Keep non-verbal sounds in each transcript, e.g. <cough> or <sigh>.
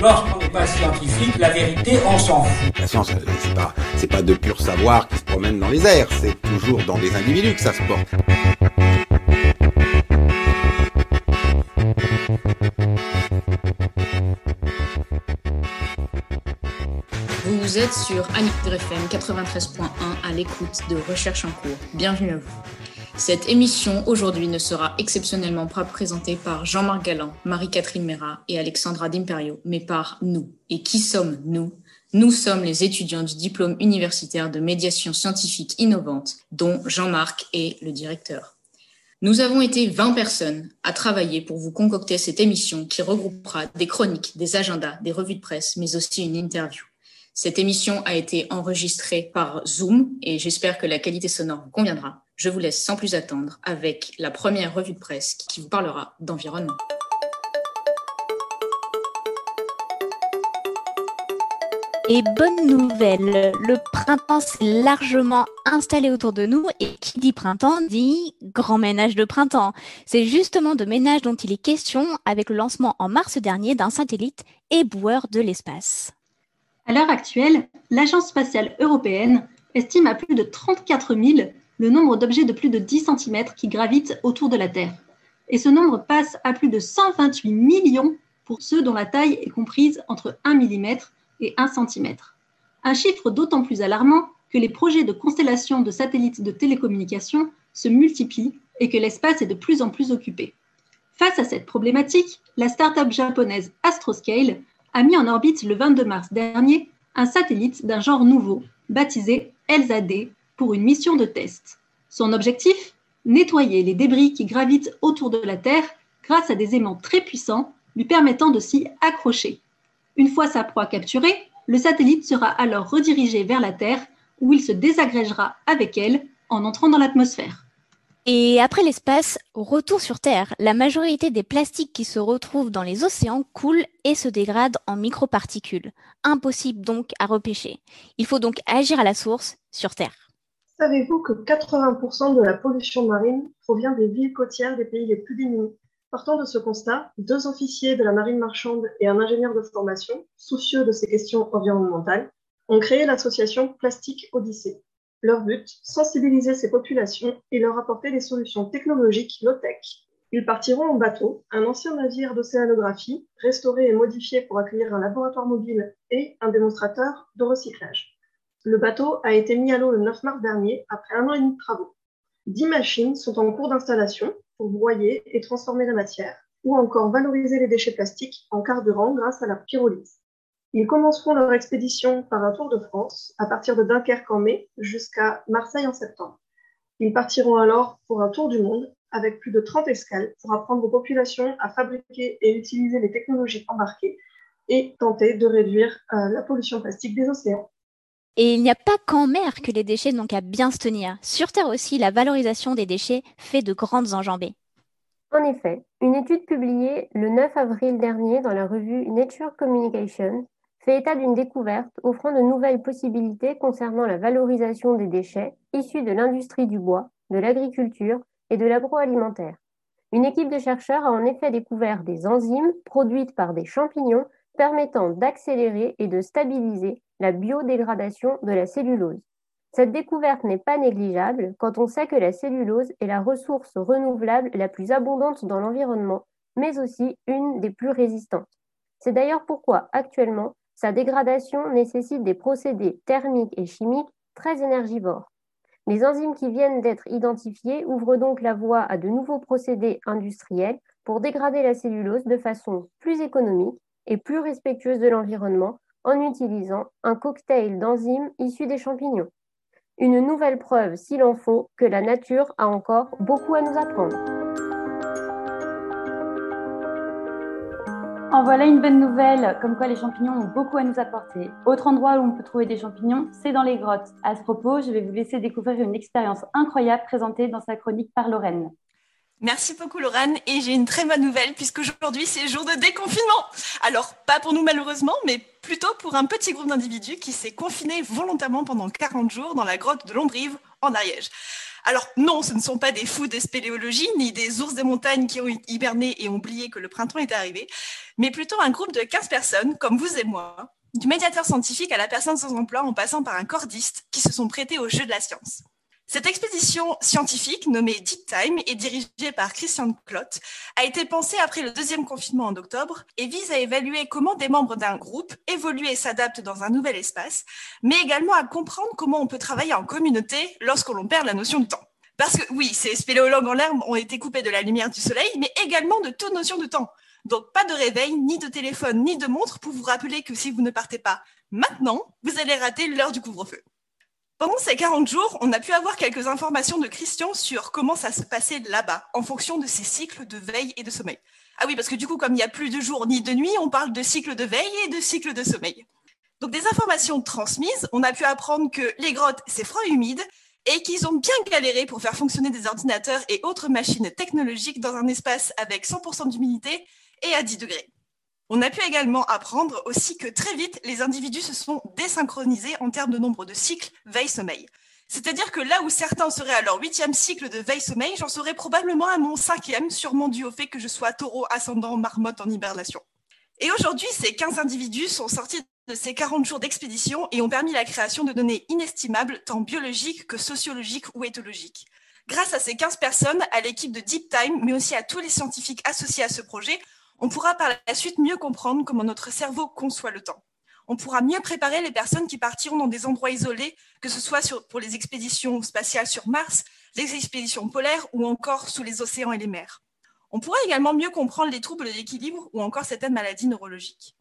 Lorsqu'on n'est pas scientifique, la vérité, on s'en fout. La science, c'est pas, c'est pas de pur savoir qui se promène dans les airs, c'est toujours dans des individus que ça se porte. Vous êtes sur Annick FM 93.1 à l'écoute de Recherche en cours. Bienvenue à vous. Cette émission aujourd'hui ne sera exceptionnellement pas présentée par Jean-Marc Galland, Marie-Catherine Mera et Alexandra D'Imperio, mais par nous. Et qui sommes nous? Nous sommes les étudiants du diplôme universitaire de médiation scientifique innovante, dont Jean-Marc est le directeur. Nous avons été 20 personnes à travailler pour vous concocter cette émission qui regroupera des chroniques, des agendas, des revues de presse, mais aussi une interview. Cette émission a été enregistrée par Zoom et j'espère que la qualité sonore vous conviendra. Je vous laisse sans plus attendre avec la première revue de presse qui vous parlera d'environnement. Et bonne nouvelle, le printemps s'est largement installé autour de nous et qui dit printemps dit grand ménage de printemps. C'est justement de ménage dont il est question avec le lancement en mars dernier d'un satellite éboueur de l'espace. À l'heure actuelle, l'Agence spatiale européenne estime à plus de 34 000 le nombre d'objets de plus de 10 cm qui gravitent autour de la Terre. Et ce nombre passe à plus de 128 millions pour ceux dont la taille est comprise entre 1 mm et 1 cm. Un chiffre d'autant plus alarmant que les projets de constellation de satellites de télécommunications se multiplient et que l'espace est de plus en plus occupé. Face à cette problématique, la start-up japonaise Astroscale a mis en orbite le 22 mars dernier un satellite d'un genre nouveau, baptisé ELSA-D, pour une mission de test. Son objectif Nettoyer les débris qui gravitent autour de la Terre grâce à des aimants très puissants lui permettant de s'y accrocher. Une fois sa proie capturée, le satellite sera alors redirigé vers la Terre où il se désagrégera avec elle en entrant dans l'atmosphère. Et après l'espace, retour sur Terre, la majorité des plastiques qui se retrouvent dans les océans coulent et se dégradent en microparticules. Impossible donc à repêcher. Il faut donc agir à la source sur Terre. Savez-vous que 80% de la pollution marine provient des villes côtières des pays les plus démunis? Partant de ce constat, deux officiers de la marine marchande et un ingénieur de formation, soucieux de ces questions environnementales, ont créé l'association Plastique Odyssée. Leur but, sensibiliser ces populations et leur apporter des solutions technologiques low-tech. Ils partiront en bateau, un ancien navire d'océanographie, restauré et modifié pour accueillir un laboratoire mobile et un démonstrateur de recyclage. Le bateau a été mis à l'eau le 9 mars dernier, après un an et demi de travaux. Dix machines sont en cours d'installation pour broyer et transformer la matière, ou encore valoriser les déchets plastiques en carburant grâce à la pyrolyse. Ils commenceront leur expédition par un tour de France à partir de Dunkerque en mai jusqu'à Marseille en septembre. Ils partiront alors pour un tour du monde avec plus de 30 escales pour apprendre aux populations à fabriquer et utiliser les technologies embarquées et tenter de réduire euh, la pollution plastique des océans. Et il n'y a pas qu'en mer que les déchets n'ont qu'à bien se tenir. Sur Terre aussi, la valorisation des déchets fait de grandes enjambées. En effet, une étude publiée le 9 avril dernier dans la revue Nature Communication fait état d'une découverte offrant de nouvelles possibilités concernant la valorisation des déchets issus de l'industrie du bois, de l'agriculture et de l'agroalimentaire. Une équipe de chercheurs a en effet découvert des enzymes produites par des champignons permettant d'accélérer et de stabiliser la biodégradation de la cellulose. Cette découverte n'est pas négligeable quand on sait que la cellulose est la ressource renouvelable la plus abondante dans l'environnement, mais aussi une des plus résistantes. C'est d'ailleurs pourquoi actuellement sa dégradation nécessite des procédés thermiques et chimiques très énergivores. Les enzymes qui viennent d'être identifiées ouvrent donc la voie à de nouveaux procédés industriels pour dégrader la cellulose de façon plus économique et plus respectueuse de l'environnement en utilisant un cocktail d'enzymes issus des champignons. Une nouvelle preuve, s'il en faut, que la nature a encore beaucoup à nous apprendre. En voilà une bonne nouvelle, comme quoi les champignons ont beaucoup à nous apporter. Autre endroit où on peut trouver des champignons, c'est dans les grottes. À ce propos, je vais vous laisser découvrir une expérience incroyable présentée dans sa chronique par Lorraine. Merci beaucoup Lorraine et j'ai une très bonne nouvelle puisqu'aujourd'hui c'est jour de déconfinement. Alors pas pour nous malheureusement mais plutôt pour un petit groupe d'individus qui s'est confiné volontairement pendant 40 jours dans la grotte de Lombrive en Ariège. Alors non, ce ne sont pas des fous de spéléologie, ni des ours des montagnes qui ont hiberné et ont oublié que le printemps est arrivé, mais plutôt un groupe de 15 personnes, comme vous et moi, du médiateur scientifique à la personne sans emploi en passant par un cordiste, qui se sont prêtés au jeu de la science. Cette expédition scientifique, nommée Deep Time et dirigée par Christian Klott, a été pensée après le deuxième confinement en octobre et vise à évaluer comment des membres d'un groupe évoluent et s'adaptent dans un nouvel espace, mais également à comprendre comment on peut travailler en communauté lorsque l'on perd la notion de temps. Parce que oui, ces spéléologues en l'herbe ont été coupés de la lumière du soleil, mais également de toute notion de temps. Donc pas de réveil, ni de téléphone, ni de montre pour vous rappeler que si vous ne partez pas maintenant, vous allez rater l'heure du couvre-feu. Pendant ces 40 jours, on a pu avoir quelques informations de Christian sur comment ça se passait là-bas, en fonction de ses cycles de veille et de sommeil. Ah oui, parce que du coup, comme il n'y a plus de jour ni de nuit, on parle de cycle de veille et de cycle de sommeil. Donc des informations transmises, on a pu apprendre que les grottes, c'est froid et humide, et qu'ils ont bien galéré pour faire fonctionner des ordinateurs et autres machines technologiques dans un espace avec 100% d'humidité et à 10 degrés. On a pu également apprendre aussi que très vite, les individus se sont désynchronisés en termes de nombre de cycles veille-sommeil. C'est-à-dire que là où certains seraient à leur huitième cycle de veille-sommeil, j'en serais probablement à mon cinquième, sûrement dû au fait que je sois taureau ascendant marmotte en hibernation. Et aujourd'hui, ces 15 individus sont sortis de ces 40 jours d'expédition et ont permis la création de données inestimables, tant biologiques que sociologiques ou éthologiques. Grâce à ces 15 personnes, à l'équipe de Deep Time, mais aussi à tous les scientifiques associés à ce projet, on pourra par la suite mieux comprendre comment notre cerveau conçoit le temps. On pourra mieux préparer les personnes qui partiront dans des endroits isolés, que ce soit pour les expéditions spatiales sur Mars, les expéditions polaires ou encore sous les océans et les mers. On pourra également mieux comprendre les troubles d'équilibre ou encore certaines maladies neurologiques.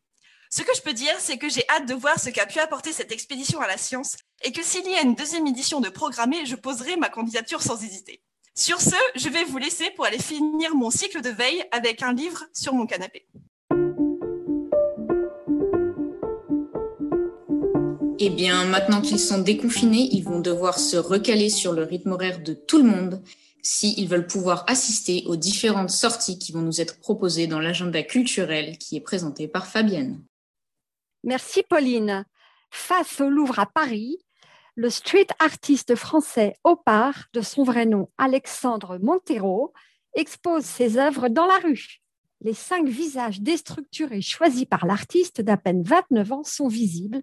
Ce que je peux dire, c'est que j'ai hâte de voir ce qu'a pu apporter cette expédition à la science et que s'il y a une deuxième édition de programmée, je poserai ma candidature sans hésiter. Sur ce, je vais vous laisser pour aller finir mon cycle de veille avec un livre sur mon canapé. Eh bien, maintenant qu'ils sont déconfinés, ils vont devoir se recaler sur le rythme horaire de tout le monde s'ils veulent pouvoir assister aux différentes sorties qui vont nous être proposées dans l'agenda culturel qui est présenté par Fabienne. Merci Pauline. Face au Louvre à Paris, le street artiste français Opar, de son vrai nom Alexandre Montero, expose ses œuvres dans la rue. Les cinq visages déstructurés choisis par l'artiste d'à peine 29 ans sont visibles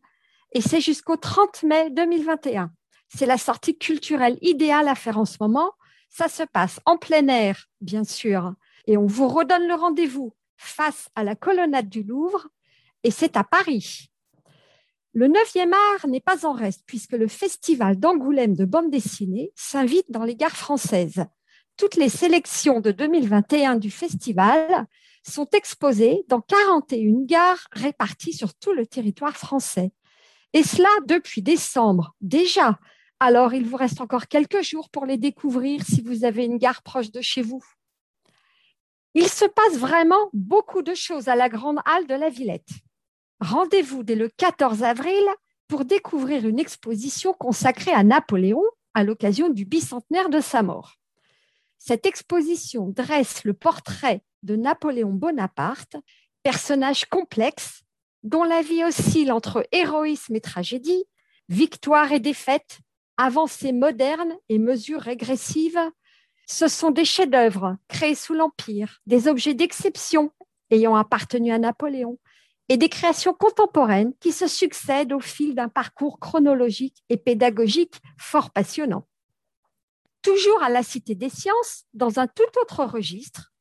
et c'est jusqu'au 30 mai 2021. C'est la sortie culturelle idéale à faire en ce moment. Ça se passe en plein air, bien sûr, et on vous redonne le rendez-vous face à la colonnade du Louvre et c'est à Paris. Le 9e art n'est pas en reste puisque le festival d'Angoulême de bande dessinée s'invite dans les gares françaises. Toutes les sélections de 2021 du festival sont exposées dans 41 gares réparties sur tout le territoire français. Et cela depuis décembre déjà. Alors, il vous reste encore quelques jours pour les découvrir si vous avez une gare proche de chez vous. Il se passe vraiment beaucoup de choses à la Grande Halle de la Villette. Rendez-vous dès le 14 avril pour découvrir une exposition consacrée à Napoléon à l'occasion du bicentenaire de sa mort. Cette exposition dresse le portrait de Napoléon Bonaparte, personnage complexe dont la vie oscille entre héroïsme et tragédie, victoire et défaite, avancées modernes et mesures régressives. Ce sont des chefs-d'œuvre créés sous l'Empire, des objets d'exception ayant appartenu à Napoléon, et des créations contemporaines qui se succèdent au fil d'un parcours chronologique et pédagogique fort passionnant. Toujours à la Cité des Sciences, dans un tout autre registre,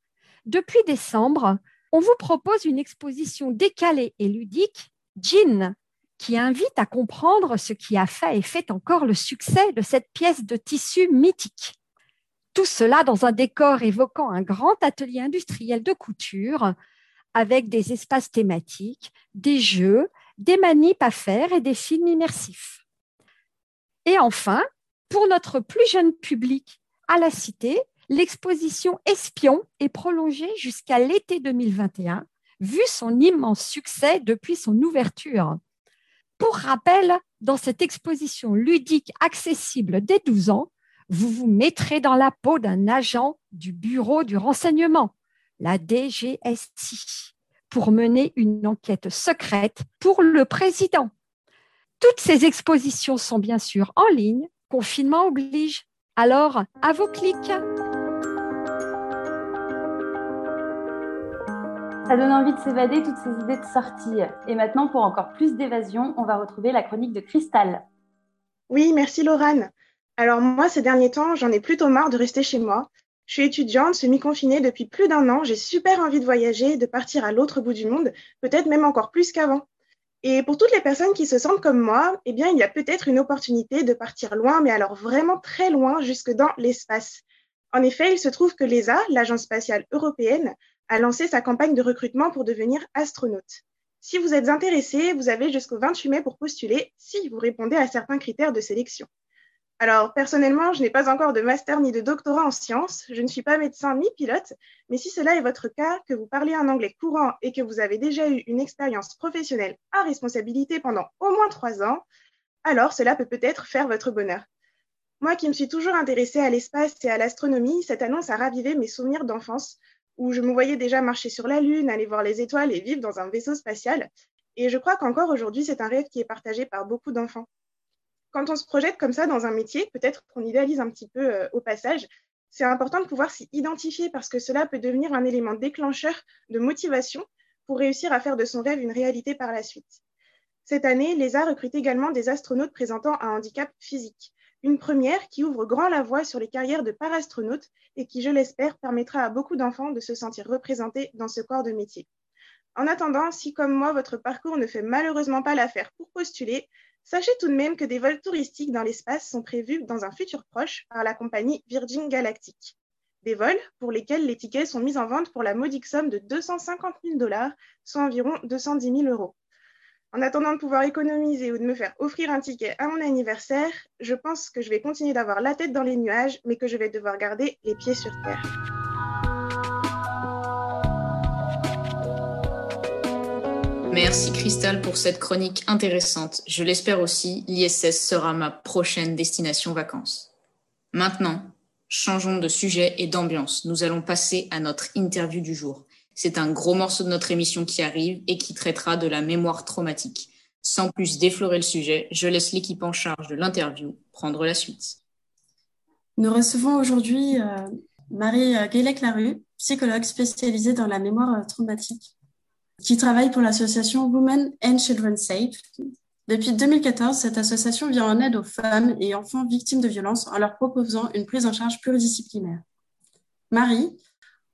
depuis décembre, on vous propose une exposition décalée et ludique, Jean, qui invite à comprendre ce qui a fait et fait encore le succès de cette pièce de tissu mythique. Tout cela dans un décor évoquant un grand atelier industriel de couture avec des espaces thématiques, des jeux, des manips à faire et des films immersifs. Et enfin, pour notre plus jeune public à la Cité, l'exposition Espion est prolongée jusqu'à l'été 2021 vu son immense succès depuis son ouverture. Pour rappel, dans cette exposition ludique accessible dès 12 ans, vous vous mettrez dans la peau d'un agent du Bureau du renseignement, la DGSI, pour mener une enquête secrète pour le président. Toutes ces expositions sont bien sûr en ligne, confinement oblige. Alors, à vos clics Ça donne envie de s'évader toutes ces idées de sortie. Et maintenant, pour encore plus d'évasion, on va retrouver la chronique de Cristal. Oui, merci Laurane. Alors moi, ces derniers temps, j'en ai plutôt marre de rester chez moi. Je suis étudiante, semi-confinée depuis plus d'un an. J'ai super envie de voyager, de partir à l'autre bout du monde, peut-être même encore plus qu'avant. Et pour toutes les personnes qui se sentent comme moi, eh bien, il y a peut-être une opportunité de partir loin, mais alors vraiment très loin, jusque dans l'espace. En effet, il se trouve que l'ESA, l'Agence spatiale européenne, a lancé sa campagne de recrutement pour devenir astronaute. Si vous êtes intéressé, vous avez jusqu'au 28 mai pour postuler si vous répondez à certains critères de sélection. Alors, personnellement, je n'ai pas encore de master ni de doctorat en sciences, je ne suis pas médecin ni pilote, mais si cela est votre cas, que vous parlez un anglais courant et que vous avez déjà eu une expérience professionnelle à responsabilité pendant au moins trois ans, alors cela peut peut-être faire votre bonheur. Moi qui me suis toujours intéressée à l'espace et à l'astronomie, cette annonce a ravivé mes souvenirs d'enfance où je me voyais déjà marcher sur la Lune, aller voir les étoiles et vivre dans un vaisseau spatial. Et je crois qu'encore aujourd'hui, c'est un rêve qui est partagé par beaucoup d'enfants. Quand on se projette comme ça dans un métier, peut-être qu'on idéalise un petit peu euh, au passage, c'est important de pouvoir s'y identifier parce que cela peut devenir un élément déclencheur de motivation pour réussir à faire de son rêve une réalité par la suite. Cette année, l'ESA recrute également des astronautes présentant un handicap physique. Une première qui ouvre grand la voie sur les carrières de parastronautes et qui, je l'espère, permettra à beaucoup d'enfants de se sentir représentés dans ce corps de métier. En attendant, si comme moi, votre parcours ne fait malheureusement pas l'affaire pour postuler, sachez tout de même que des vols touristiques dans l'espace sont prévus dans un futur proche par la compagnie Virgin Galactic. Des vols pour lesquels les tickets sont mis en vente pour la modique somme de 250 000 dollars, soit environ 210 000 euros. En attendant de pouvoir économiser ou de me faire offrir un ticket à mon anniversaire, je pense que je vais continuer d'avoir la tête dans les nuages, mais que je vais devoir garder les pieds sur terre. Merci Cristal pour cette chronique intéressante. Je l'espère aussi, l'ISS sera ma prochaine destination vacances. Maintenant, changeons de sujet et d'ambiance. Nous allons passer à notre interview du jour. C'est un gros morceau de notre émission qui arrive et qui traitera de la mémoire traumatique. Sans plus déflorer le sujet, je laisse l'équipe en charge de l'interview prendre la suite. Nous recevons aujourd'hui euh, Marie Guélec-Larue, psychologue spécialisée dans la mémoire traumatique, qui travaille pour l'association Women and Children Safe. Depuis 2014, cette association vient en aide aux femmes et enfants victimes de violences en leur proposant une prise en charge pluridisciplinaire. Marie,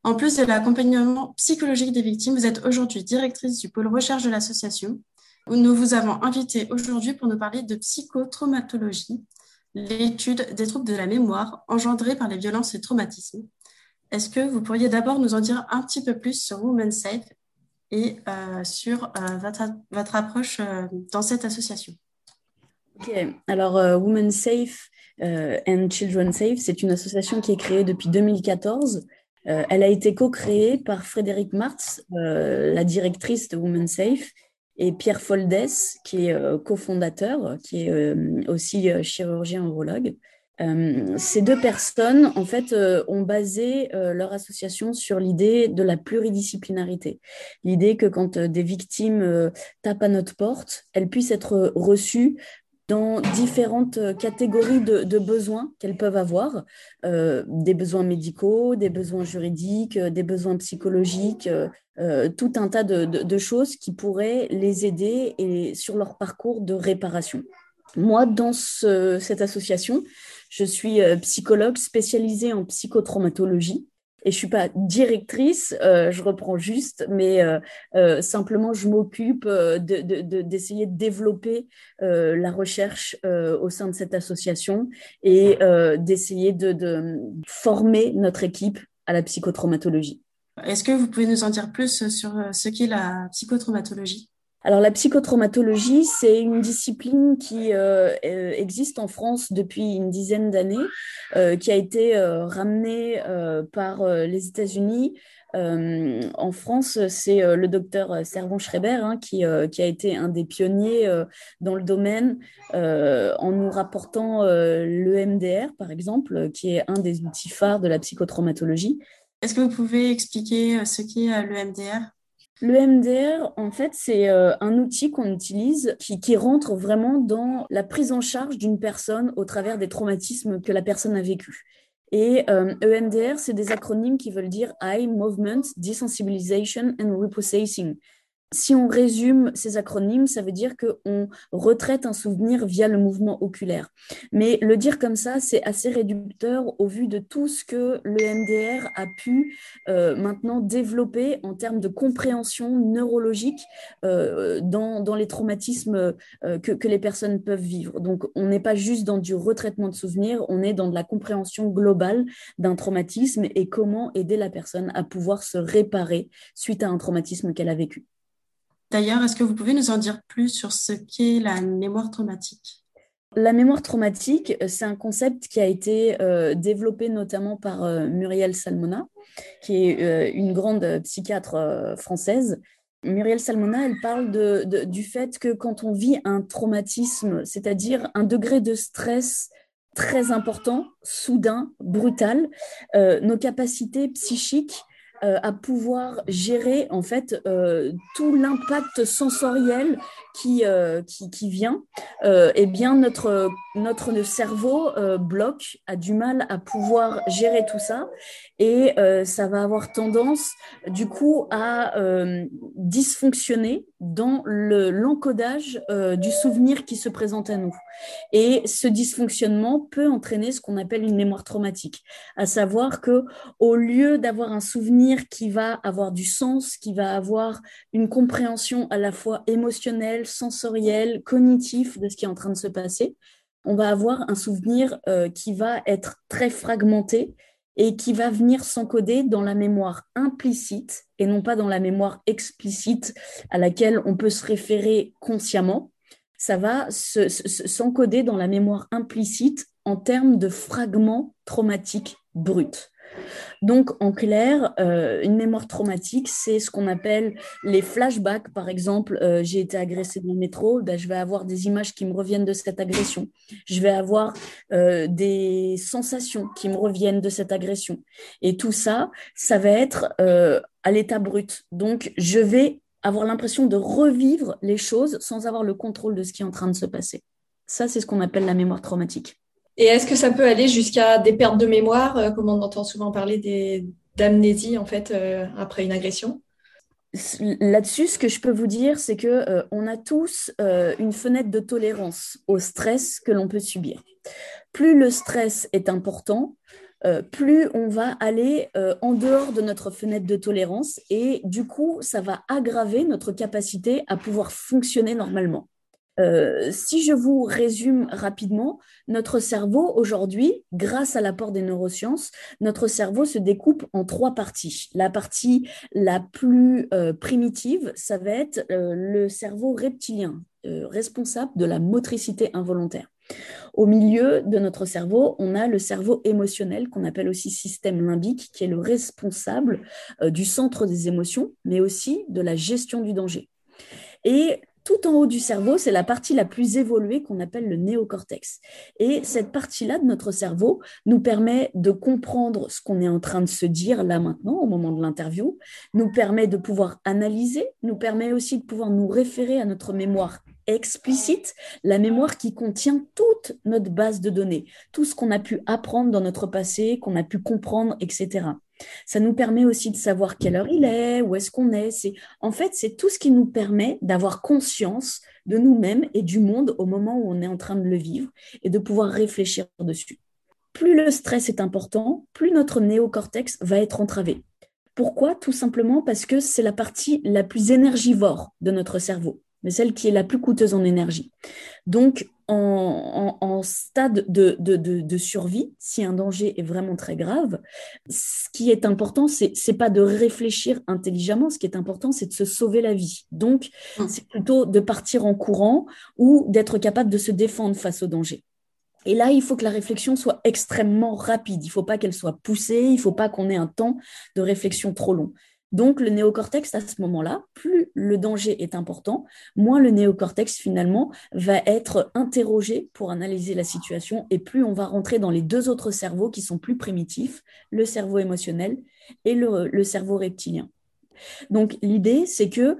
en plus de l'accompagnement psychologique des victimes, vous êtes aujourd'hui directrice du pôle recherche de l'association. Nous vous avons invité aujourd'hui pour nous parler de psychotraumatologie, l'étude des troubles de la mémoire engendrés par les violences et traumatismes. Est-ce que vous pourriez d'abord nous en dire un petit peu plus sur Women Safe et euh, sur euh, votre, approche euh, dans cette association. Ok, alors Women Safe and Children Safe, c'est une association qui est créée depuis 2014 euh, elle a été co-créée par Frédéric Martz, la directrice de Women Safe, et Pierre Foldes, qui est cofondateur, qui est aussi chirurgien urologue. Ces deux personnes, en fait, ont basé leur association sur l'idée de la pluridisciplinarité. L'idée que quand des victimes tapent à notre porte, elles puissent être reçues dans différentes euh, catégories de, besoins qu'elles peuvent avoir, euh, des besoins médicaux, des besoins juridiques, euh, des besoins psychologiques, tout un tas de, choses qui pourraient les aider et sur leur parcours de réparation. Moi, dans cette association, je suis psychologue spécialisée en psychotraumatologie et je suis pas directrice, euh, je reprends juste, mais euh, euh, simplement je m'occupe d'essayer de, de, développer la recherche au sein de cette association et d'essayer de, former notre équipe à la psychotraumatologie. Est-ce que vous pouvez nous en dire plus sur ce qu'est la psychotraumatologie? Alors la psychotraumatologie, c'est une discipline qui euh, euh, existe en France depuis une dizaine d'années, euh, qui a été ramenée par les États-Unis. en France, c'est le docteur Servan Schreiber hein, qui, qui, a été un des pionniers dans le domaine en nous rapportant l'EMDR, par exemple, qui est un des outils phares de la psychotraumatologie. Est-ce que vous pouvez expliquer ce qu'est l'EMDR le MDR, en fait, c'est euh, un outil qu'on utilise qui, rentre vraiment dans la prise en charge d'une personne au travers des traumatismes que la personne a vécu. Et euh, EMDR, c'est des acronymes qui veulent dire Eye Movement Desensibilization and Reprocessing. Si on résume ces acronymes, ça veut dire qu'on retraite un souvenir via le mouvement oculaire. Mais le dire comme ça, c'est assez réducteur au vu de tout ce que le MDR a pu euh, maintenant développer en termes de compréhension neurologique euh, dans, les traumatismes euh, que, que, les personnes peuvent vivre. Donc, on n'est pas juste dans du retraitement de souvenirs, on est dans de la compréhension globale d'un traumatisme et comment aider la personne à pouvoir se réparer suite à un traumatisme qu'elle a vécu. D'ailleurs, est-ce que vous pouvez nous en dire plus sur ce qu'est la mémoire traumatique? La mémoire traumatique, c'est un concept qui a été euh, développé notamment par euh, Muriel Salmona, qui est euh, une grande psychiatre française. Muriel Salmona, elle parle du fait que quand on vit un traumatisme, c'est-à-dire un degré de stress très important, soudain, brutal, nos capacités psychiques euh, à pouvoir gérer en fait euh, tout l'impact sensoriel qui, euh, qui, qui, vient, eh bien notre, notre cerveau bloque, a du mal à pouvoir gérer tout ça et ça va avoir tendance du coup à dysfonctionner dans l'encodage du souvenir qui se présente à nous. Et ce dysfonctionnement peut entraîner ce qu'on appelle une mémoire traumatique, à savoir que au lieu d'avoir un souvenir qui va avoir du sens, qui va avoir une compréhension à la fois émotionnelle, sensorielle, cognitive de ce qui est en train de se passer, on va avoir un souvenir euh, qui va être très fragmenté et qui va venir s'encoder dans la mémoire implicite et non pas dans la mémoire explicite à laquelle on peut se référer consciemment ça va s'encoder dans la mémoire implicite en termes de fragments traumatiques bruts. Donc, en clair, euh, une mémoire traumatique, c'est ce qu'on appelle les flashbacks. Par exemple, euh, j'ai été agressée dans le métro, ben, je vais avoir des images qui me reviennent de cette agression. Je vais avoir euh, des sensations qui me reviennent de cette agression. Et tout ça, ça va être à l'état brut. Donc, je vais avoir l'impression de revivre les choses sans avoir le contrôle de ce qui est en train de se passer. Ça, c'est ce qu'on appelle la mémoire traumatique. Et est-ce que ça peut aller jusqu'à des pertes de mémoire, euh, comme on entend souvent parler d'amnésie en fait euh, après une agression? Là-dessus, ce que je peux vous dire, c'est que euh, on a tous une fenêtre de tolérance au stress que l'on peut subir. Plus le stress est important, euh, plus on va aller euh, en dehors de notre fenêtre de tolérance et du coup, ça va aggraver notre capacité à pouvoir fonctionner normalement. Euh, si je vous résume rapidement, notre cerveau aujourd'hui, grâce à l'apport des neurosciences, notre cerveau se découpe en trois parties. La partie la plus primitive, ça va être le cerveau reptilien, responsable de la motricité involontaire. Au milieu de notre cerveau, on a le cerveau émotionnel qu'on appelle aussi système limbique, qui est le responsable euh, du centre des émotions, mais aussi de la gestion du danger. Et tout en haut du cerveau, c'est la partie la plus évoluée qu'on appelle le néocortex. Et cette partie-là de notre cerveau nous permet de comprendre ce qu'on est en train de se dire là maintenant, au moment de l'interview, nous permet de pouvoir analyser, nous permet aussi de pouvoir nous référer à notre mémoire explicite, la mémoire qui contient toute notre base de données, tout ce qu'on a pu apprendre dans notre passé, qu'on a pu comprendre, etc. Ça nous permet aussi de savoir quelle heure il est, où est-ce qu'on est. C'est en fait c'est tout ce qui nous permet d'avoir conscience de nous-mêmes et du monde au moment où on est en train de le vivre et de pouvoir réfléchir dessus. Plus le stress est important, plus notre néocortex va être entravé. Pourquoi? Tout simplement parce que c'est la partie la plus énergivore de notre cerveau. Mais celle qui est la plus coûteuse en énergie. Donc, en, stade de, de, survie, si un danger est vraiment très grave, ce qui est important, c'est n'est pas de réfléchir intelligemment, ce qui est important, c'est de se sauver la vie. Donc, mmh. c'est plutôt de partir en courant ou d'être capable de se défendre face au danger. Et là, il faut que la réflexion soit extrêmement rapide. Il ne faut pas qu'elle soit poussée, il ne faut pas qu'on ait un temps de réflexion trop long. Donc, le néocortex, à ce moment-là, plus le danger est important, moins le néocortex, finalement, va être interrogé pour analyser la situation et plus on va rentrer dans les deux autres cerveaux qui sont plus primitifs, le cerveau émotionnel et le, cerveau reptilien. Donc, l'idée, c'est que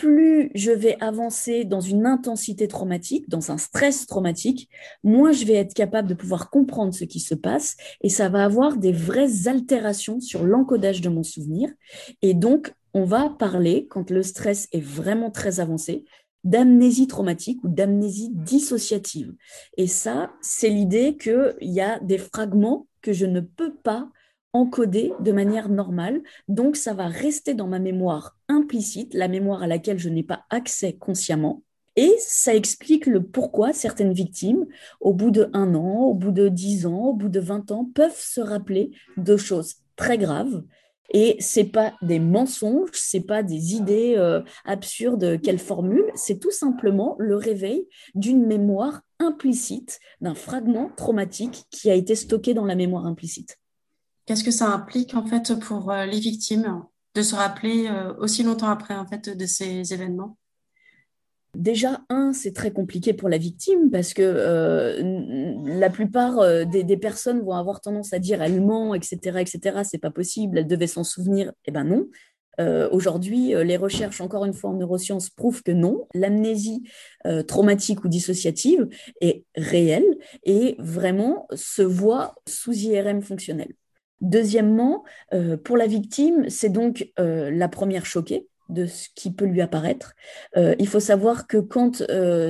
plus je vais avancer dans une intensité traumatique, dans un stress traumatique, moins je vais être capable de pouvoir comprendre ce qui se passe et ça va avoir des vraies altérations sur l'encodage de mon souvenir. Et donc, on va parler, quand le stress est vraiment très avancé, d'amnésie traumatique ou d'amnésie dissociative. Et ça, c'est l'idée qu'il y a des fragments que je ne peux pas encodé de manière normale. Donc, ça va rester dans ma mémoire implicite, la mémoire à laquelle je n'ai pas accès consciemment. Et ça explique le pourquoi certaines victimes, au bout de un an, au bout de dix ans, au bout de vingt ans, peuvent se rappeler de choses très graves. Et c'est pas des mensonges, c'est pas des idées euh, absurdes qu'elles formulent, c'est tout simplement le réveil d'une mémoire implicite, d'un fragment traumatique qui a été stocké dans la mémoire implicite. Qu'est-ce que ça implique en fait pour euh, les victimes de se rappeler euh, aussi longtemps après en fait de ces événements? Déjà, un, c'est très compliqué pour la victime parce que euh, la plupart des, personnes vont avoir tendance à dire elle ment, etc., etc. C'est pas possible, elle devait s'en souvenir. Eh ben non. Aujourd'hui, les recherches, encore une fois en neurosciences, prouvent que non. L'amnésie traumatique ou dissociative est réelle et vraiment se voit sous IRM fonctionnel. Deuxièmement, euh, pour la victime, c'est donc euh, la première choquée de ce qui peut lui apparaître. Euh, il faut savoir que quand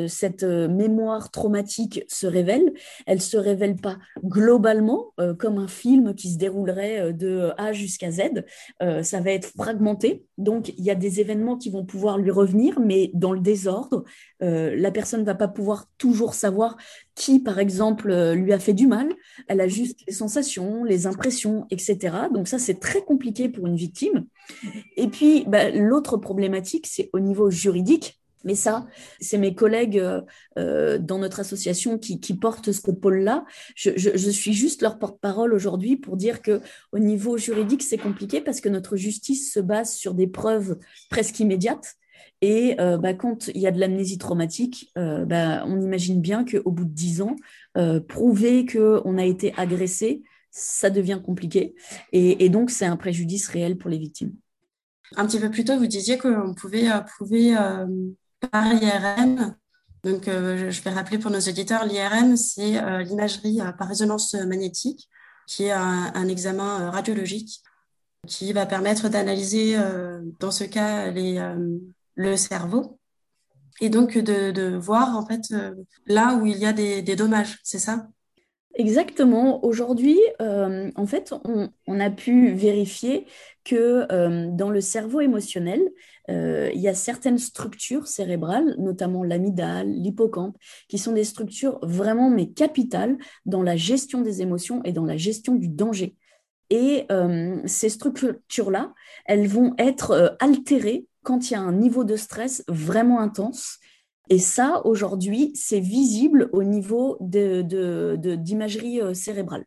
cette mémoire traumatique se révèle, elle se révèle pas globalement comme un film qui se déroulerait de A jusqu'à Z. ça va être fragmenté. Donc il y a des événements qui vont pouvoir lui revenir, mais dans le désordre. la personne va pas pouvoir toujours savoir qui, par exemple, lui a fait du mal. Elle a juste les sensations, les impressions, etc. Donc ça, c'est très compliqué pour une victime. Et puis, bah, l'autre problématique, c'est au niveau juridique. Mais ça, c'est mes collègues euh, euh, dans notre association qui, portent ce pôle-là. Je, suis juste leur porte-parole aujourd'hui pour dire que au niveau juridique, c'est compliqué parce que notre justice se base sur des preuves presque immédiates. Et euh, bah, quand il y a de l'amnésie traumatique, bah, on imagine bien qu'au bout de dix ans, prouver qu'on a été agressé, ça devient compliqué. Et, donc, c'est un préjudice réel pour les victimes. Un petit peu plus tôt, vous disiez qu'on pouvait euh, prouver euh, par IRM. Donc, euh, je vais rappeler pour nos auditeurs, l'IRM, c'est l'imagerie par résonance magnétique, qui est un, examen radiologique qui va permettre d'analyser, dans ce cas, les, le cerveau et donc de, voir en fait là où il y a des dommages, c'est ça? Exactement. Aujourd'hui, euh, en fait, on, a pu vérifier que euh, dans le cerveau émotionnel, euh, il y a certaines structures cérébrales, notamment l'amygdale, l'hippocampe, qui sont des structures vraiment mais capitales dans la gestion des émotions et dans la gestion du danger. Et ces structures-là, elles vont être altérées quand il y a un niveau de stress vraiment intense et ça, aujourd'hui, c'est visible au niveau d'imagerie de, de, euh, cérébrale.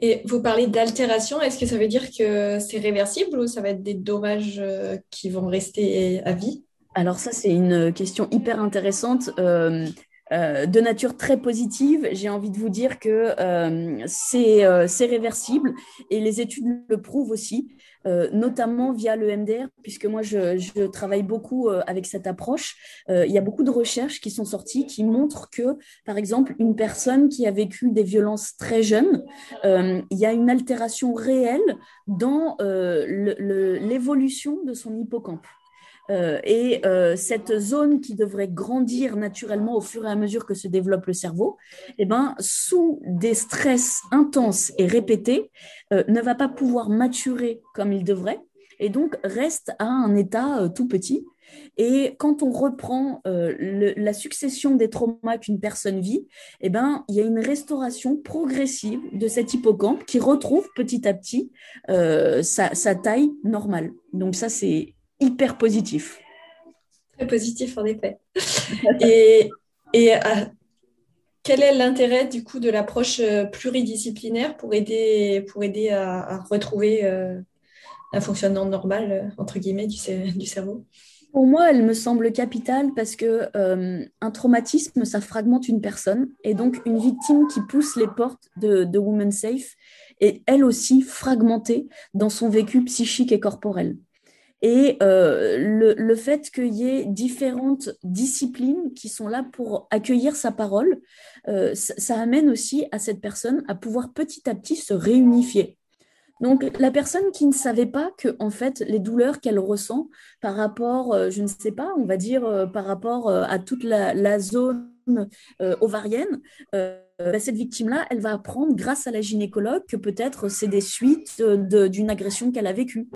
Et vous parlez d'altération, est-ce que ça veut dire que c'est réversible ou ça va être des dommages euh, qui vont rester à vie? Alors ça, c'est une question hyper intéressante. Euh, de nature très positive, j'ai envie de vous dire que c'est réversible et les études le prouvent aussi. Euh, notamment via le MDR, puisque moi je, travaille beaucoup euh, avec cette approche. Euh, il y a beaucoup de recherches qui sont sorties qui montrent que, par exemple, une personne qui a vécu des violences très jeune, il y a une altération réelle dans l'évolution de son hippocampe. Euh, et euh, cette zone qui devrait grandir naturellement au fur et à mesure que se développe le cerveau, eh ben, sous des stress intenses et répétés, euh, ne va pas pouvoir maturer comme il devrait. et donc reste à un état tout petit. Et quand on reprend la succession des traumas qu'une personne vit, eh ben, il y a une restauration progressive de cet hippocampe qui retrouve petit à petit sa, sa taille normale. Donc ça, c'est hyper positif. Très positif, en effet. <laughs> et, et quel est l'intérêt du coup de l'approche euh, pluridisciplinaire pour aider, pour aider à, retrouver euh, un fonctionnement normal, euh, entre guillemets, du, du, cerveau? Pour moi, elle me semble capitale parce que un traumatisme, ça fragmente une personne. Et donc, une victime qui pousse les portes de, de Women Safe est elle aussi fragmentée dans son vécu psychique et corporel. Et euh, le, fait qu'il y ait différentes disciplines qui sont là pour accueillir sa parole, euh, ça, amène aussi à cette personne à pouvoir petit à petit se réunifier. Donc la personne qui ne savait pas que en fait les douleurs qu'elle ressent par rapport, euh, je ne sais pas, on va dire par rapport à toute la, la zone ovarienne, bah, cette victime-là, elle va apprendre grâce à la gynécologue que peut-être c'est des suites d'une agression qu'elle a vécue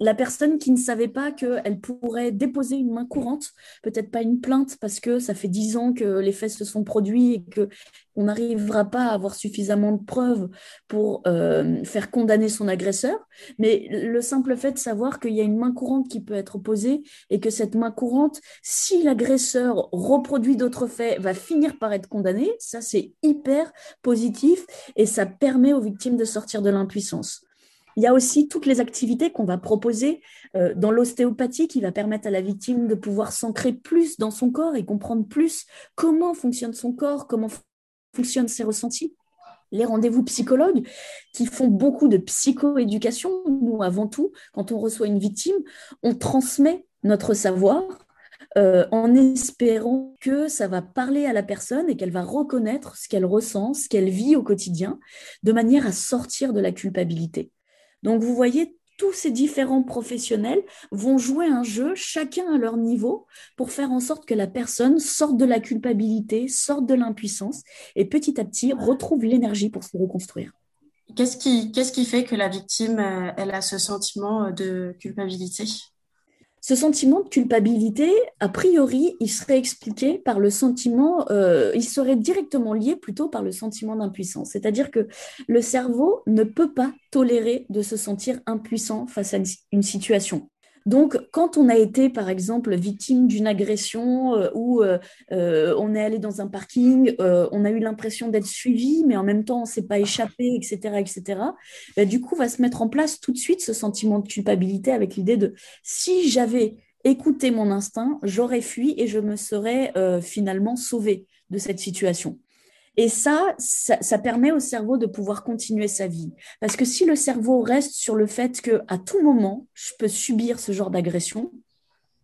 la personne qui ne savait pas qu'elle pourrait déposer une main courante, peut-être pas une plainte parce que ça fait dix ans que les faits se sont produits et que on n'arrivera pas à avoir suffisamment de preuves pour euh, faire condamner son agresseur, mais le simple fait de savoir qu'il y a une main courante qui peut être posée et que cette main courante, si l'agresseur reproduit d'autres faits, va finir par être condamné, ça c'est hyper positif et ça permet aux victimes de sortir de l'impuissance. Il y a aussi toutes les activités qu'on va proposer euh, dans l'ostéopathie qui va permettre à la victime de pouvoir s'ancrer plus dans son corps et comprendre plus comment fonctionne son corps, comment fonctionnent ses ressentis. Les rendez-vous psychologues qui font beaucoup de psychoéducation. Nous, avant tout, quand on reçoit une victime, on transmet notre savoir euh, en espérant que ça va parler à la personne et qu'elle va reconnaître ce qu'elle ressent, ce qu'elle vit au quotidien, de manière à sortir de la culpabilité. Donc vous voyez, tous ces différents professionnels vont jouer un jeu, chacun à leur niveau, pour faire en sorte que la personne sorte de la culpabilité, sorte de l'impuissance et petit à petit retrouve l'énergie pour se reconstruire. Qu'est-ce qui, fait que la victime, euh, elle a ce sentiment euh, de culpabilité? Ce sentiment de culpabilité, a priori, il serait expliqué par le sentiment, euh, il serait directement lié plutôt par le sentiment d'impuissance. C'est-à-dire que le cerveau ne peut pas tolérer de se sentir impuissant face à une situation. Donc, quand on a été, par exemple, victime d'une agression euh, ou euh, euh, on est allé dans un parking, on a eu l'impression d'être suivi, mais en même temps, on ne s'est pas échappé, etc., etc., bah, du coup, va se mettre en place tout de suite ce sentiment de culpabilité avec l'idée de si j'avais écouté mon instinct, j'aurais fui et je me serais finalement sauvé de cette situation. Et ça, ça, permet au cerveau de pouvoir continuer sa vie. Parce que si le cerveau reste sur le fait que à tout moment, je peux subir ce genre d'agression,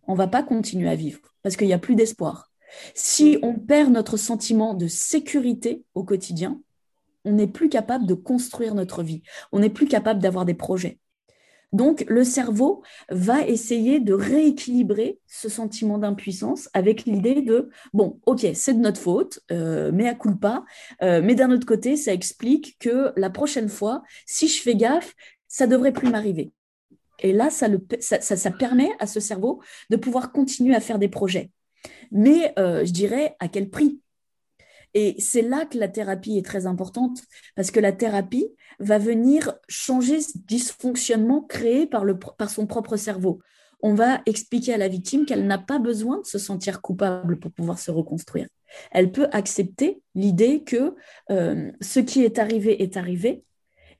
on va pas continuer à vivre parce qu'il n'y a plus d'espoir. Si on perd notre sentiment de sécurité au quotidien, on n'est plus capable de construire notre vie. On n'est plus capable d'avoir des projets. Donc, le cerveau va essayer de rééquilibrer ce sentiment d'impuissance avec l'idée de, bon, ok, c'est de notre faute, euh, mais à culpa, euh, mais d'un autre côté, ça explique que la prochaine fois, si je fais gaffe, ça devrait plus m'arriver. Et là, ça, ça, permet à ce cerveau de pouvoir continuer à faire des projets. Mais euh, je dirais à quel prix? Et c'est là que la thérapie est très importante, parce que la thérapie va venir changer ce dysfonctionnement créé par, son propre cerveau. On va expliquer à la victime qu'elle n'a pas besoin de se sentir coupable pour pouvoir se reconstruire. Elle peut accepter l'idée que euh, ce qui est arrivé est arrivé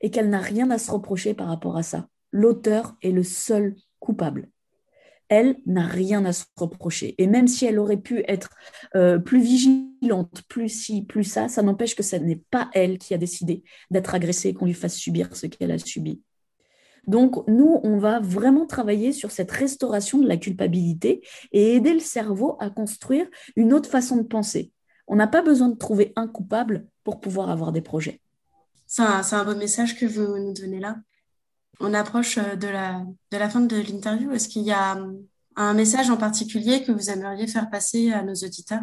et qu'elle n'a rien à se reprocher par rapport à ça. L'auteur est le seul coupable elle n'a rien à se reprocher. Et même si elle aurait pu être euh, plus vigilante, plus ci, plus ça, ça n'empêche que ce n'est pas elle qui a décidé d'être agressée et qu'on lui fasse subir ce qu'elle a subi. Donc, nous, on va vraiment travailler sur cette restauration de la culpabilité et aider le cerveau à construire une autre façon de penser. On n'a pas besoin de trouver un coupable pour pouvoir avoir des projets. C'est un, beau message que vous nous donnez là on approche euh, de la, fin de l'interview. Est-ce qu'il y a un message en particulier que vous aimeriez faire passer à nos auditeurs?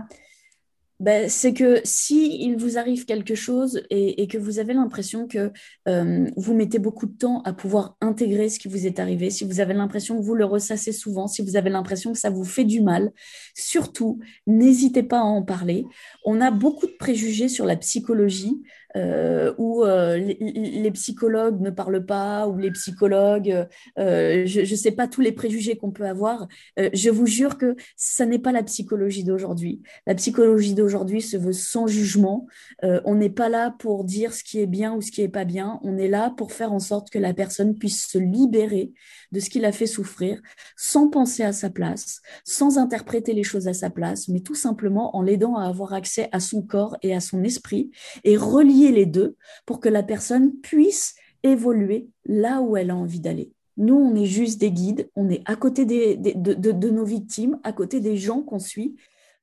Ben, c'est que si il vous arrive quelque chose et, que vous avez l'impression que euh, vous mettez beaucoup de temps à pouvoir intégrer ce qui vous est arrivé, si vous avez l'impression que vous le ressassez souvent, si vous avez l'impression que ça vous fait du mal, surtout, n'hésitez pas à en parler. On a beaucoup de préjugés sur la psychologie euh, où euh, les, psychologues ne parlent pas, ou les psychologues, euh, je ne sais pas tous les préjugés qu'on peut avoir. Euh, je vous jure que ça n'est pas la psychologie d'aujourd'hui. La psychologie d'aujourd'hui se veut sans jugement. Euh, on n'est pas là pour dire ce qui est bien ou ce qui est pas bien. On est là pour faire en sorte que la personne puisse se libérer de ce qui l'a fait souffrir, sans penser à sa place, sans interpréter les choses à sa place, mais tout simplement en l'aidant à avoir accès à son corps et à son esprit et relier les deux pour que la personne puisse évoluer là où elle a envie d'aller. Nous, on est juste des guides, on est à côté de, de, nos victimes, à côté des gens qu'on suit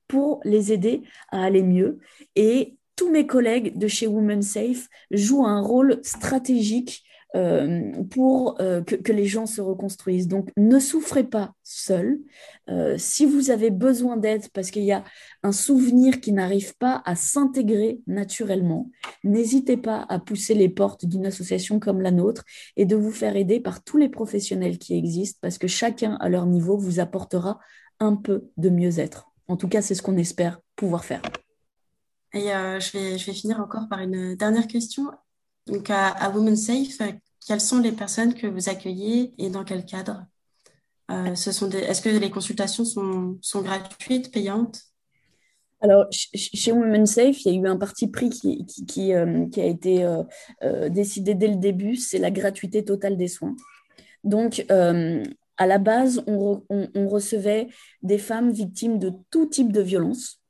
pour les aider à aller mieux. Et tous mes collègues de chez Women Safe jouent un rôle stratégique euh, pour euh, que, les gens se reconstruisent. Donc, ne souffrez pas seul. Euh, si vous avez besoin d'aide parce qu'il y a un souvenir qui n'arrive pas à s'intégrer naturellement, n'hésitez pas à pousser les portes d'une association comme la nôtre et de vous faire aider par tous les professionnels qui existent parce que chacun à leur niveau vous apportera un peu de mieux-être. En tout cas, c'est ce qu'on espère pouvoir faire. Et je vais finir encore par une dernière question. Donc, à, Women Safe, quelles sont les personnes que vous accueillez et dans quel cadre? Euh, ce sont. Est-ce que les consultations sont, gratuites, payantes? Alors, chez Women Safe, il y a eu un parti pris qui, euh, a été euh, euh, décidé dès le début, c'est la gratuité totale des soins. Donc, euh, à la base, on, on, recevait des femmes victimes de tout type de violence.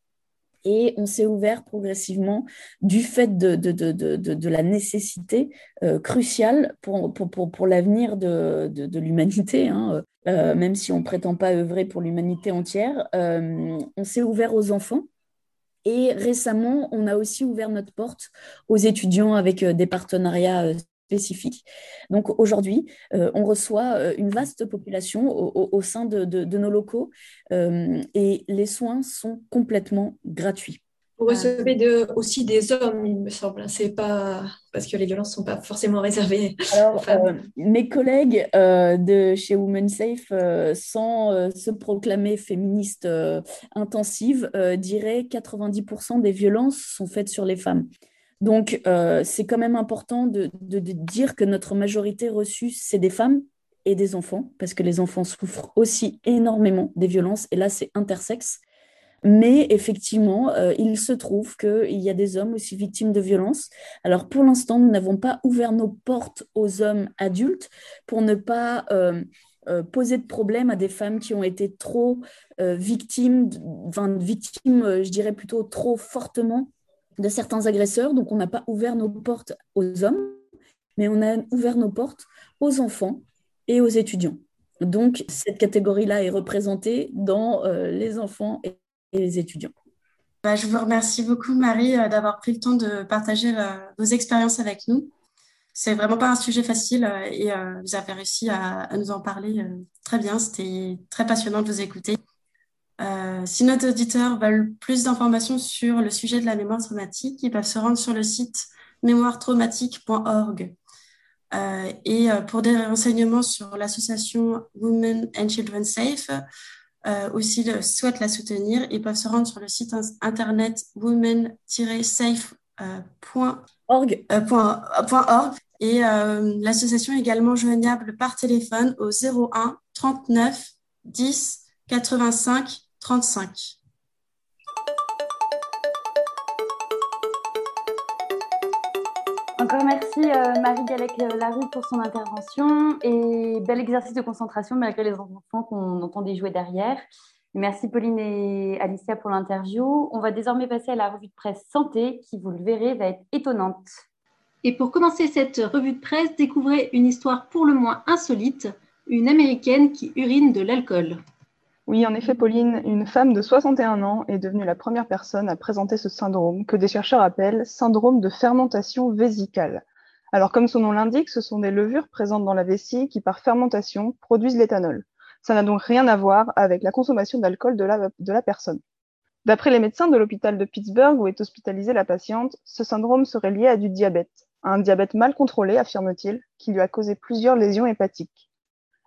Et on s'est ouvert progressivement du fait de, de, de, de, la nécessité euh, cruciale pour, pour, pour, pour l'avenir de, l'humanité, hein, euh, même si on ne prétend pas œuvrer pour l'humanité entière. Euh, on s'est ouvert aux enfants. Et récemment, on a aussi ouvert notre porte aux étudiants avec des partenariats spécifiques. Donc aujourd'hui, euh, on reçoit euh, une vaste population au, au, au sein de, de, de, nos locaux euh, et les soins sont complètement gratuits. Vous recevez de, aussi des hommes, il me semble. C'est pas parce que les violences ne sont pas forcément réservées <laughs> Alors, mes collègues de chez Women Safe, sans se proclamer féministes intensives, diraient 90% des violences sont faites sur les femmes. Donc, euh, c'est quand même important de, dire que notre majorité reçue, c'est des femmes et des enfants, parce que les enfants souffrent aussi énormément des violences, et là, c'est intersexe. Mais effectivement, euh, il se trouve qu'il y a des hommes aussi victimes de violences. Alors, pour l'instant, nous n'avons pas ouvert nos portes aux hommes adultes pour ne pas... Euh, poser de problème à des femmes qui ont été trop victimes, enfin victimes, je dirais plutôt trop fortement de certains agresseurs. Donc, on n'a pas ouvert nos portes aux hommes, mais on a ouvert nos portes aux enfants et aux étudiants. Donc, cette catégorie-là est représentée dans euh, les enfants et, les étudiants. Bah, je vous remercie beaucoup, Marie, euh, d'avoir pris le temps de partager euh, vos expériences avec nous. C'est vraiment pas un sujet facile et vous avez réussi à, à nous en parler très bien. C'était très passionnant de vous écouter. Euh, si nos auditeurs veulent plus d'informations sur le sujet de la mémoire traumatique, ils peuvent se rendre sur le site mémoiretraumatique.org. Euh, et euh, pour des renseignements sur l'association Women and Children Safe, euh, ou s'ils souhaitent la soutenir, ils peuvent se rendre sur le site internet women-safe.org. et l'association est également joignable par téléphone au 01 39 10 85 35. Encore merci euh, Marie Galec-Larue pour son intervention et bel exercice de concentration malgré les enfants qu'on entendait jouer derrière. Merci Pauline et Alicia pour l'interview. On va désormais passer à la revue de presse santé qui, vous le verrez, va être étonnante. Et pour commencer cette revue de presse, découvrez une histoire pour le moins insolite, une américaine qui urine de l'alcool. Oui, en effet, Pauline, une femme de 61 ans est devenue la première personne à présenter ce syndrome que des chercheurs appellent syndrome de fermentation vésicale. Alors, comme son nom l'indique, ce sont des levures présentes dans la vessie qui, par fermentation, produisent l'éthanol. Ça n'a donc rien à voir avec la consommation d'alcool de la, personne. D'après les médecins de l'hôpital de Pittsburgh où est hospitalisée la patiente, ce syndrome serait lié à du diabète, un diabète mal contrôlé, affirme-t-il, qui lui a causé plusieurs lésions hépatiques.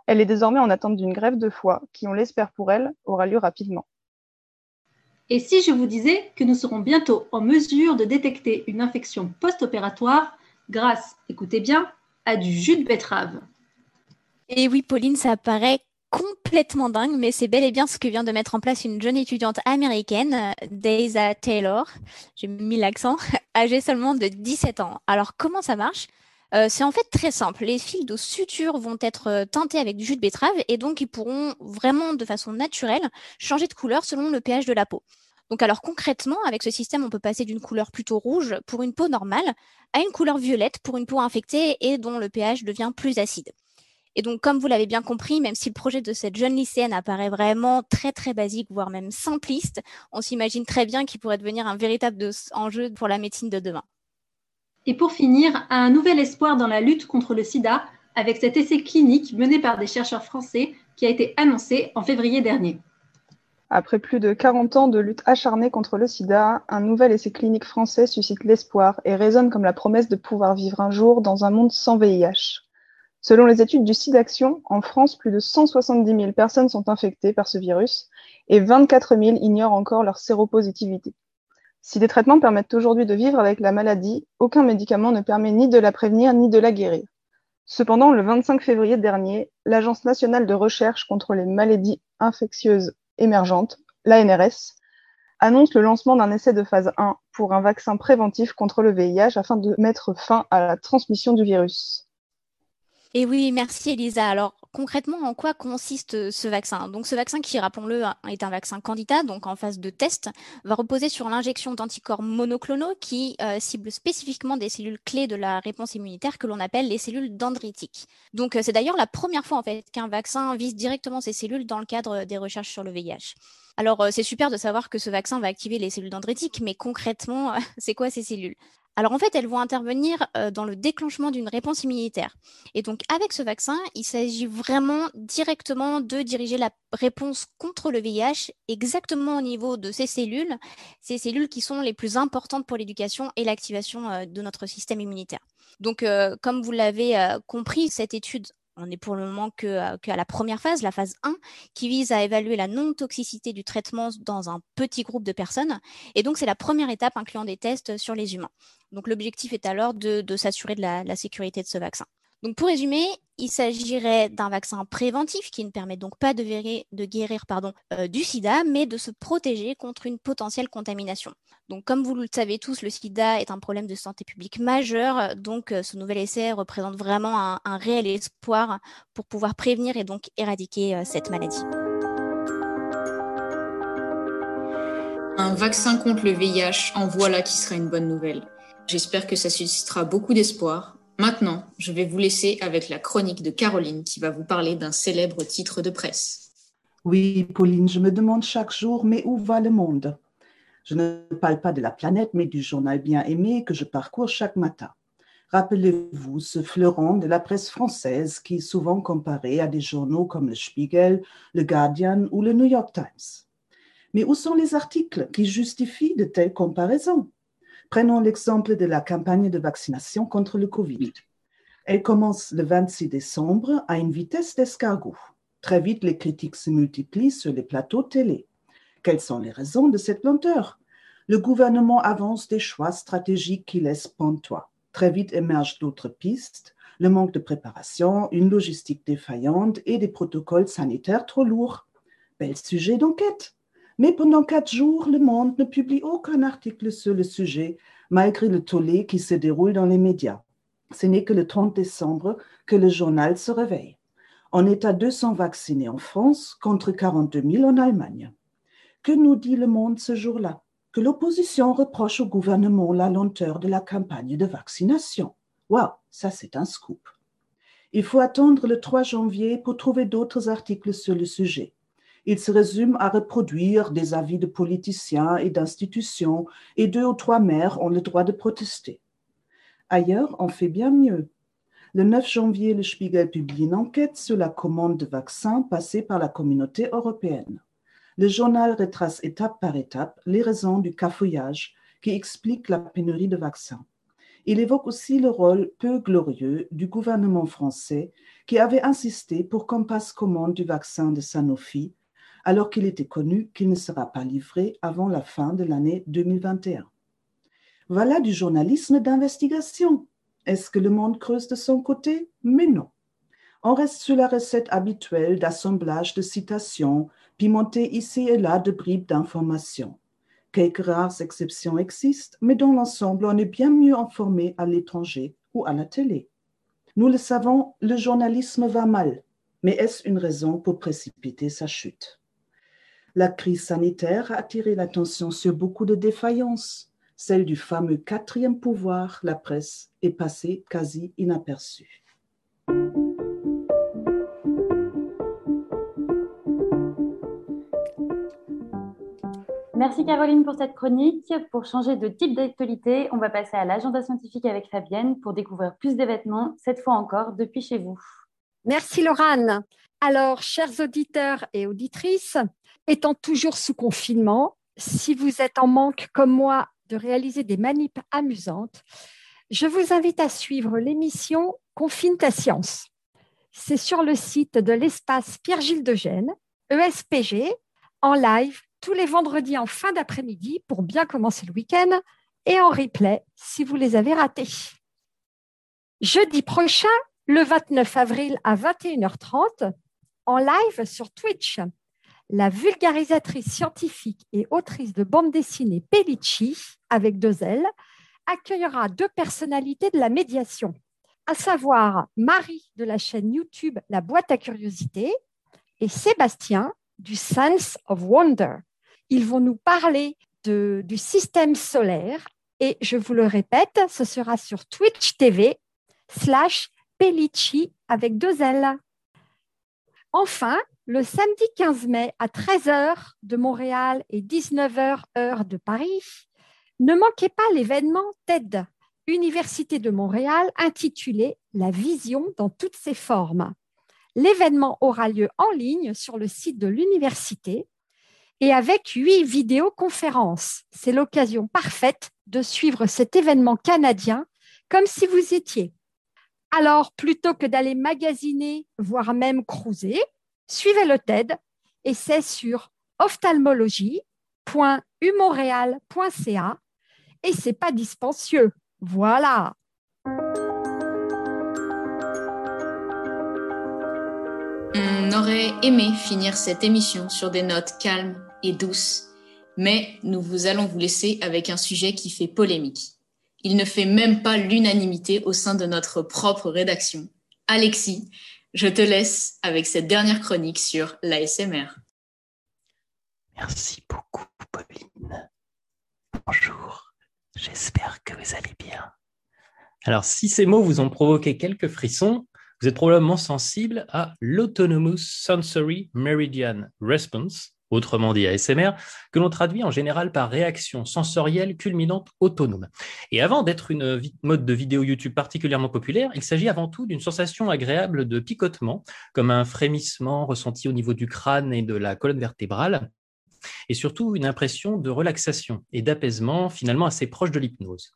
Elle est désormais en attente d'une grève de foie qui, on l'espère pour elle, aura lieu rapidement. Et si je vous disais que nous serons bientôt en mesure de détecter une infection post-opératoire grâce, écoutez bien, à du jus de betterave Et oui, Pauline, ça paraît complètement dingue, mais c'est bel et bien ce que vient de mettre en place une jeune étudiante américaine, Daisa Taylor, j'ai mis l'accent, <laughs> âgée seulement de 17 ans. Alors comment ça marche? Euh, c'est en fait très simple. Les fils de suture vont être euh, teintés avec du jus de betterave et donc ils pourront vraiment de façon naturelle changer de couleur selon le pH de la peau. Donc alors concrètement, avec ce système, on peut passer d'une couleur plutôt rouge pour une peau normale à une couleur violette pour une peau infectée et dont le pH devient plus acide. Et donc, comme vous l'avez bien compris, même si le projet de cette jeune lycéenne apparaît vraiment très très basique, voire même simpliste, on s'imagine très bien qu'il pourrait devenir un véritable enjeu pour la médecine de demain. Et pour finir, un nouvel espoir dans la lutte contre le sida avec cet essai clinique mené par des chercheurs français qui a été annoncé en février dernier. Après plus de 40 ans de lutte acharnée contre le sida, un nouvel essai clinique français suscite l'espoir et résonne comme la promesse de pouvoir vivre un jour dans un monde sans VIH. Selon les études du SIDAction, en France, plus de 170 000 personnes sont infectées par ce virus et 24 000 ignorent encore leur séropositivité. Si des traitements permettent aujourd'hui de vivre avec la maladie, aucun médicament ne permet ni de la prévenir ni de la guérir. Cependant, le 25 février dernier, l'Agence nationale de recherche contre les maladies infectieuses émergentes, l'ANRS, annonce le lancement d'un essai de phase 1 pour un vaccin préventif contre le VIH afin de mettre fin à la transmission du virus. Et oui, merci Elisa. Concrètement, en quoi consiste euh, ce vaccin? Donc ce vaccin qui, rappelons-le, est un vaccin candidat, donc en phase de test, va reposer sur l'injection d'anticorps monoclonaux qui euh, ciblent spécifiquement des cellules clés de la réponse immunitaire que l'on appelle les cellules dendritiques. Donc euh, c'est d'ailleurs la première fois en fait qu'un vaccin vise directement ces cellules dans le cadre des recherches sur le VIH. Alors, c'est super de savoir que ce vaccin va activer les cellules dendritiques, mais concrètement, <laughs> c'est quoi ces cellules? Alors en fait, elles vont intervenir euh, dans le déclenchement d'une réponse immunitaire. Et donc avec ce vaccin, il s'agit vraiment directement de diriger la réponse contre le VIH exactement au niveau de ces cellules, ces cellules qui sont les plus importantes pour l'éducation et l'activation euh, de notre système immunitaire. Donc euh, comme vous l'avez compris, cette étude on n'est pour le moment qu'à la première phase, la phase 1, qui vise à évaluer la non-toxicité du traitement dans un petit groupe de personnes. Et donc, c'est la première étape incluant des tests sur les humains. Donc, l'objectif est alors de, s'assurer de la sécurité de ce vaccin. Donc pour résumer, il s'agirait d'un vaccin préventif qui ne permet donc pas de, guérir, euh, du sida, mais de se protéger contre une potentielle contamination. Donc comme vous le savez tous, le sida est un problème de santé publique majeur, donc euh, ce nouvel essai représente vraiment un, réel espoir pour pouvoir prévenir et donc éradiquer euh, cette maladie. Un vaccin contre le VIH, en voilà qui sera une bonne nouvelle. J'espère que ça suscitera beaucoup d'espoir Maintenant, je vais vous laisser avec la chronique de Caroline qui va vous parler d'un célèbre titre de presse. Oui, Pauline, je me demande chaque jour, mais où va le monde? Je ne parle pas de la planète, mais du journal bien aimé que je parcours chaque matin. Rappelez-vous ce fleuron de la presse française qui est souvent comparé à des journaux comme le Spiegel, le Guardian ou le New York Times. Mais où sont les articles qui justifient de telles comparaisons? Prenons l'exemple de la campagne de vaccination contre le Covid. Elle commence le 26 décembre à une vitesse d'escargot. Très vite, les critiques se multiplient sur les plateaux télé. Quelles sont les raisons de cette lenteur? Le gouvernement avance des choix stratégiques qui laissent pantois. Très vite émergent d'autres pistes, le manque de préparation, une logistique défaillante et des protocoles sanitaires trop lourds. Bel sujet d'enquête. Mais pendant quatre jours, Le Monde ne publie aucun article sur le sujet, malgré le tollé qui se déroule dans les médias. Ce n'est que le 30 décembre que le journal se réveille. On est à 200 vaccinés en France contre 42 000 en Allemagne. Que nous dit Le Monde ce jour-là? Que l'opposition reproche au gouvernement la lenteur de la campagne de vaccination. Waouh, ça c'est un scoop. Il faut attendre le 3 janvier pour trouver d'autres articles sur le sujet il se résume à reproduire des avis de politiciens et d'institutions, et deux ou trois maires ont le droit de protester. Ailleurs, on fait bien mieux. Le 9 janvier, le Spiegel publie une enquête sur la commande de vaccins passée par la communauté européenne. Le journal retrace étape par étape les raisons du cafouillage qui explique la pénurie de vaccins. Il évoque aussi le rôle peu glorieux du gouvernement français qui avait insisté pour qu'on passe commande du vaccin de Sanofi alors qu'il était connu qu'il ne sera pas livré avant la fin de l'année 2021. Voilà du journalisme d'investigation. Est-ce que le monde creuse de son côté? Mais non. On reste sur la recette habituelle d'assemblage de citations, pimentées ici et là de bribes d'informations. Quelques rares exceptions existent, mais dans l'ensemble, on est bien mieux informé à l'étranger ou à la télé. Nous le savons, le journalisme va mal, mais est-ce une raison pour précipiter sa chute? La crise sanitaire a attiré l'attention sur beaucoup de défaillances. Celle du fameux quatrième pouvoir, la presse, est passée quasi inaperçue. Merci Caroline pour cette chronique. Pour changer de type d'actualité, on va passer à l'agenda scientifique avec Fabienne pour découvrir plus d'événements, cette fois encore depuis chez vous. Merci Laurane. Alors, chers auditeurs et auditrices, étant toujours sous confinement, si vous êtes en manque comme moi de réaliser des manips amusantes, je vous invite à suivre l'émission Confine ta science. C'est sur le site de l'espace Pierre-Gilles de Gênes, ESPG, en live tous les vendredis en fin d'après-midi pour bien commencer le week-end et en replay si vous les avez ratés. Jeudi prochain, le 29 avril à 21h30, en live sur Twitch, la vulgarisatrice scientifique et autrice de bande dessinée Pellicci, avec deux L, accueillera deux personnalités de la médiation, à savoir Marie de la chaîne YouTube La boîte à curiosité et Sébastien du Sense of Wonder. Ils vont nous parler du système solaire et je vous le répète, ce sera sur Twitch TV slash Pellicci avec deux L. Enfin, le samedi 15 mai à 13h de Montréal et 19h heure de Paris, ne manquez pas l'événement TED, Université de Montréal, intitulé La vision dans toutes ses formes. L'événement aura lieu en ligne sur le site de l'université et avec huit vidéoconférences. C'est l'occasion parfaite de suivre cet événement canadien comme si vous étiez. Alors, plutôt que d'aller magasiner, voire même cruiser, suivez le TED et c'est sur ophtalmologie.umontréal.ca et c'est pas dispensieux. Voilà. On aurait aimé finir cette émission sur des notes calmes et douces, mais nous vous allons vous laisser avec un sujet qui fait polémique. Il ne fait même pas l'unanimité au sein de notre propre rédaction. Alexis, je te laisse avec cette dernière chronique sur l'ASMR. Merci beaucoup, Pauline. Bonjour, j'espère que vous allez bien. Alors, si ces mots vous ont provoqué quelques frissons, vous êtes probablement sensible à l'Autonomous Sensory Meridian Response, autrement dit ASMR, que l'on traduit en général par réaction sensorielle culminante autonome. Et avant d'être une mode de vidéo YouTube particulièrement populaire, il s'agit avant tout d'une sensation agréable de picotement, comme un frémissement ressenti au niveau du crâne et de la colonne vertébrale, et surtout une impression de relaxation et d'apaisement finalement assez proche de l'hypnose.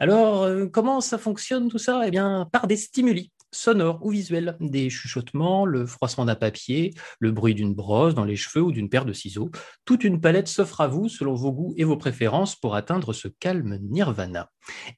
Alors, euh, comment ça fonctionne tout ça? Eh bien, par des stimuli sonores ou visuels, des chuchotements, le froissement d'un papier, le bruit d'une brosse dans les cheveux ou d'une paire de ciseaux. Toute une palette s'offre à vous selon vos goûts et vos préférences pour atteindre ce calme nirvana.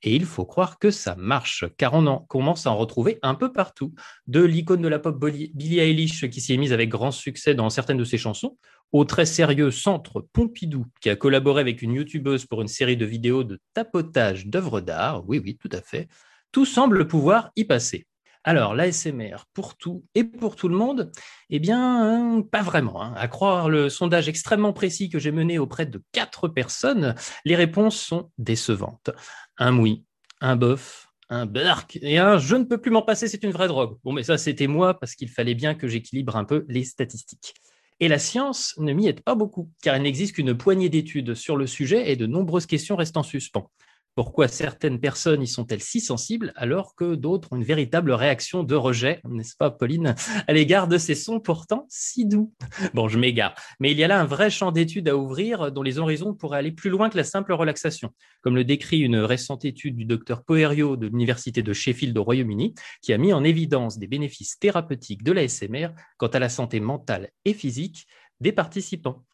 Et il faut croire que ça marche, car on en commence à en retrouver un peu partout. De l'icône de la pop Billie Eilish qui s'y est mise avec grand succès dans certaines de ses chansons, au très sérieux Centre Pompidou, qui a collaboré avec une youtubeuse pour une série de vidéos de tapotage d'œuvres d'art, oui, oui, tout à fait, tout semble pouvoir y passer. Alors, l'ASMR pour tout et pour tout le monde, eh bien, pas vraiment. Hein. À croire le sondage extrêmement précis que j'ai mené auprès de quatre personnes, les réponses sont décevantes. Un oui, un bof, un bark et un je ne peux plus m'en passer, c'est une vraie drogue. Bon, mais ça, c'était moi parce qu'il fallait bien que j'équilibre un peu les statistiques. Et la science ne m'y aide pas beaucoup, car il n'existe qu'une poignée d'études sur le sujet et de nombreuses questions restent en suspens. Pourquoi certaines personnes y sont-elles si sensibles alors que d'autres ont une véritable réaction de rejet, n'est-ce pas Pauline, à l'égard de ces sons pourtant si doux? Bon, je m'égare. Mais il y a là un vrai champ d'études à ouvrir dont les horizons pourraient aller plus loin que la simple relaxation, comme le décrit une récente étude du docteur Poerio de l'Université de Sheffield au Royaume-Uni, qui a mis en évidence des bénéfices thérapeutiques de l'ASMR quant à la santé mentale et physique des participants.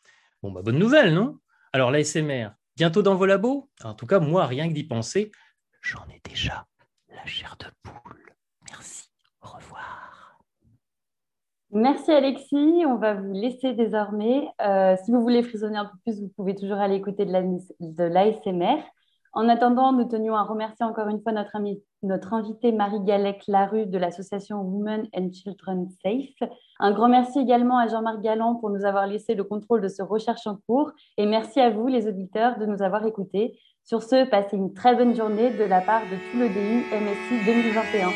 Bon, bah, bonne nouvelle, non? Alors l'ASMR, bientôt dans vos labos? En tout cas, moi, rien que d'y penser, j'en ai déjà la chair de poule. Merci, au revoir. Merci Alexis, on va vous laisser désormais. Euh, si vous voulez frissonner un peu plus, vous pouvez toujours aller écouter de l'ASMR. En attendant, nous tenions à remercier encore une fois notre, invitée Marie-Galec Larue de l'association Women and Children Safe. Un grand merci également à Jean-Marc Galland pour nous avoir laissé le contrôle de ce recherche en cours. Et merci à vous, les auditeurs, de nous avoir écoutés. Sur ce, passez une très bonne journée de la part de tout le DU MSI 2021.